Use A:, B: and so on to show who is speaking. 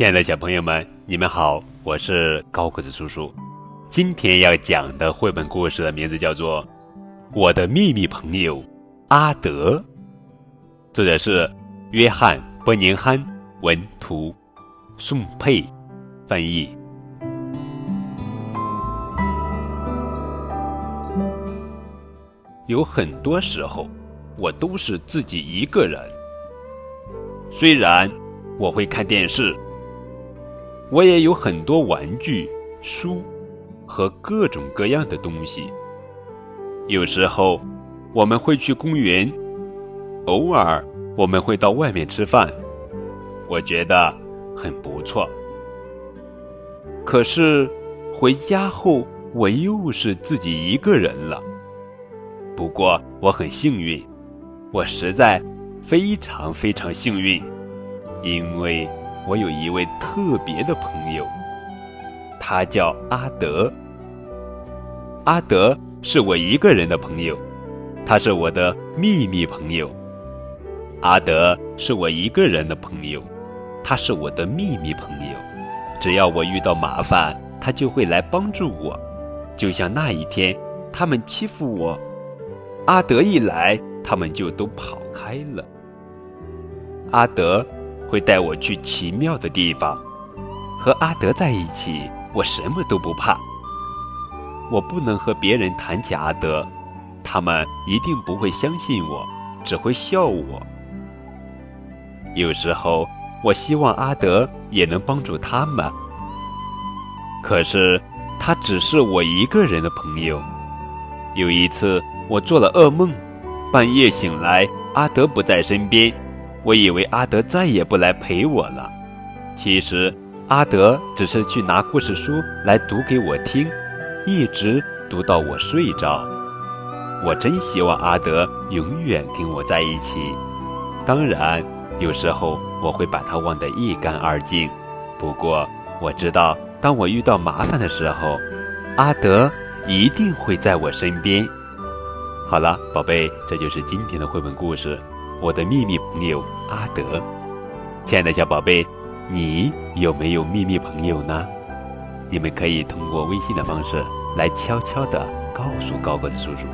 A: 亲爱的小朋友们，你们好，我是高个子叔叔。今天要讲的绘本故事的名字叫做《我的秘密朋友阿德》，作者是约翰·伯宁汉，文图，宋佩翻译。有很多时候，我都是自己一个人。虽然我会看电视。我也有很多玩具、书和各种各样的东西。有时候我们会去公园，偶尔我们会到外面吃饭，我觉得很不错。可是回家后我又是自己一个人了。不过我很幸运，我实在非常非常幸运，因为。我有一位特别的朋友，他叫阿德。阿德是我一个人的朋友，他是我的秘密朋友。阿德是我一个人的朋友，他是我的秘密朋友。只要我遇到麻烦，他就会来帮助我。就像那一天，他们欺负我，阿德一来，他们就都跑开了。阿德。会带我去奇妙的地方，和阿德在一起，我什么都不怕。我不能和别人谈起阿德，他们一定不会相信我，只会笑我。有时候，我希望阿德也能帮助他们，可是他只是我一个人的朋友。有一次，我做了噩梦，半夜醒来，阿德不在身边。我以为阿德再也不来陪我了，其实阿德只是去拿故事书来读给我听，一直读到我睡着。我真希望阿德永远跟我在一起。当然，有时候我会把他忘得一干二净。不过我知道，当我遇到麻烦的时候，阿德一定会在我身边。好了，宝贝，这就是今天的绘本故事。我的秘密朋友阿德，亲爱的小宝贝，你有没有秘密朋友呢？你们可以通过微信的方式来悄悄的告诉高个子叔叔。